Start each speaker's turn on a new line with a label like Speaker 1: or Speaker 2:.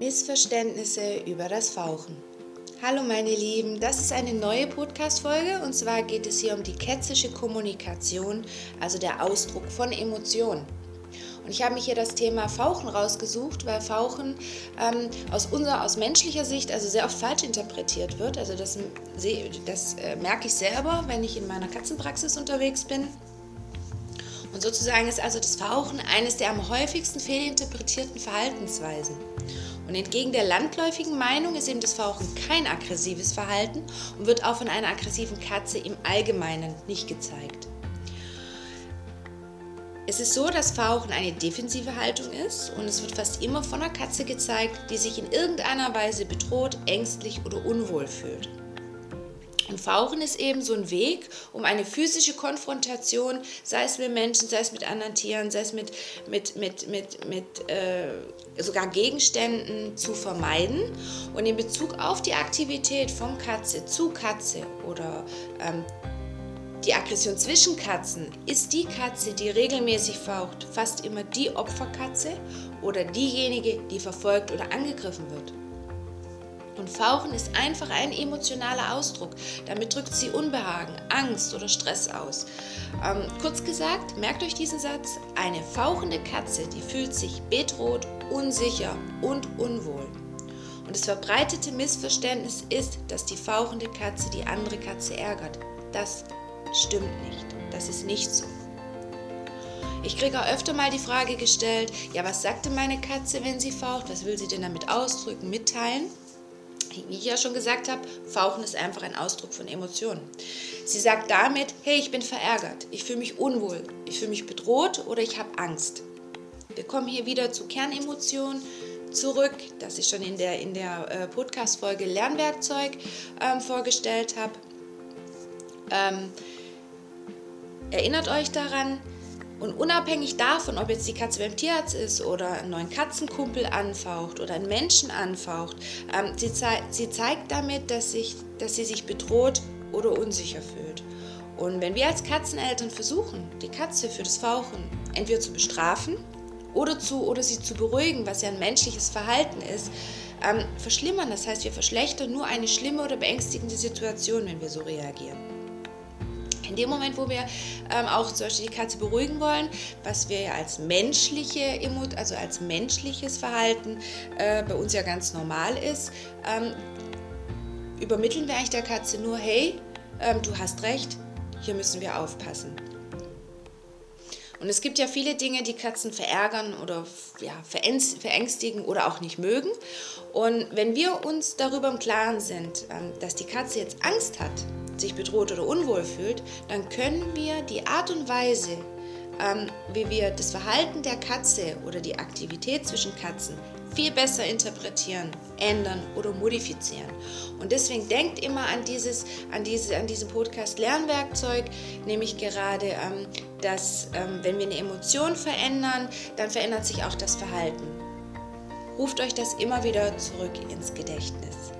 Speaker 1: Missverständnisse über das Fauchen. Hallo meine Lieben, das ist eine neue Podcast-Folge und zwar geht es hier um die ketzische Kommunikation, also der Ausdruck von Emotionen. Und ich habe mich hier das Thema Fauchen rausgesucht, weil Fauchen ähm, aus unserer, aus menschlicher Sicht also sehr oft falsch interpretiert wird. Also das, das äh, merke ich selber, wenn ich in meiner Katzenpraxis unterwegs bin. Und sozusagen ist also das Fauchen eines der am häufigsten fehlinterpretierten Verhaltensweisen. Und entgegen der landläufigen Meinung ist eben das Fauchen kein aggressives Verhalten und wird auch von einer aggressiven Katze im Allgemeinen nicht gezeigt. Es ist so, dass Fauchen eine defensive Haltung ist und es wird fast immer von einer Katze gezeigt, die sich in irgendeiner Weise bedroht, ängstlich oder unwohl fühlt. Und Fauchen ist eben so ein Weg, um eine physische Konfrontation, sei es mit Menschen, sei es mit anderen Tieren, sei es mit, mit, mit, mit, mit äh, sogar Gegenständen zu vermeiden. Und in Bezug auf die Aktivität von Katze zu Katze oder ähm, die Aggression zwischen Katzen ist die Katze, die regelmäßig faucht, fast immer die Opferkatze oder diejenige, die verfolgt oder angegriffen wird. Und Fauchen ist einfach ein emotionaler Ausdruck. Damit drückt sie Unbehagen, Angst oder Stress aus. Ähm, kurz gesagt, merkt euch diesen Satz, eine fauchende Katze, die fühlt sich bedroht, unsicher und unwohl. Und das verbreitete Missverständnis ist, dass die fauchende Katze die andere Katze ärgert. Das stimmt nicht. Das ist nicht so. Ich kriege auch öfter mal die Frage gestellt, ja, was sagte meine Katze, wenn sie faucht? Was will sie denn damit ausdrücken, mitteilen? Wie ich ja schon gesagt habe, Fauchen ist einfach ein Ausdruck von Emotionen. Sie sagt damit, hey, ich bin verärgert, ich fühle mich unwohl, ich fühle mich bedroht oder ich habe Angst. Wir kommen hier wieder zu Kernemotionen zurück, das ich schon in der, in der äh, Podcast-Folge Lernwerkzeug ähm, vorgestellt habe. Ähm, erinnert euch daran, und unabhängig davon, ob jetzt die Katze beim Tierarzt ist oder einen neuen Katzenkumpel anfaucht oder einen Menschen anfaucht, ähm, sie, zei sie, zeigt damit, dass, sich, dass sie sich bedroht oder unsicher fühlt. Und wenn wir als Katzeneltern versuchen, die Katze für das Fauchen entweder zu bestrafen oder, zu, oder sie zu beruhigen, was ja ein menschliches Verhalten ist, ähm, verschlimmern. Das heißt, wir verschlechtern nur eine schlimme oder beängstigende Situation, wenn wir so reagieren. In dem Moment, wo wir ähm, auch zum Beispiel die Katze beruhigen wollen, was wir ja als menschliche also als menschliches Verhalten äh, bei uns ja ganz normal ist, ähm, übermitteln wir eigentlich der Katze nur, hey, ähm, du hast recht, hier müssen wir aufpassen. Und es gibt ja viele Dinge, die Katzen verärgern oder ja, verängstigen oder auch nicht mögen. Und wenn wir uns darüber im Klaren sind, ähm, dass die Katze jetzt Angst hat, sich bedroht oder unwohl fühlt, dann können wir die Art und Weise, ähm, wie wir das Verhalten der Katze oder die Aktivität zwischen Katzen viel besser interpretieren, ändern oder modifizieren. Und deswegen denkt immer an dieses, an diese, an diesem Podcast Lernwerkzeug, nämlich gerade, ähm, dass ähm, wenn wir eine Emotion verändern, dann verändert sich auch das Verhalten. Ruft euch das immer wieder zurück ins Gedächtnis.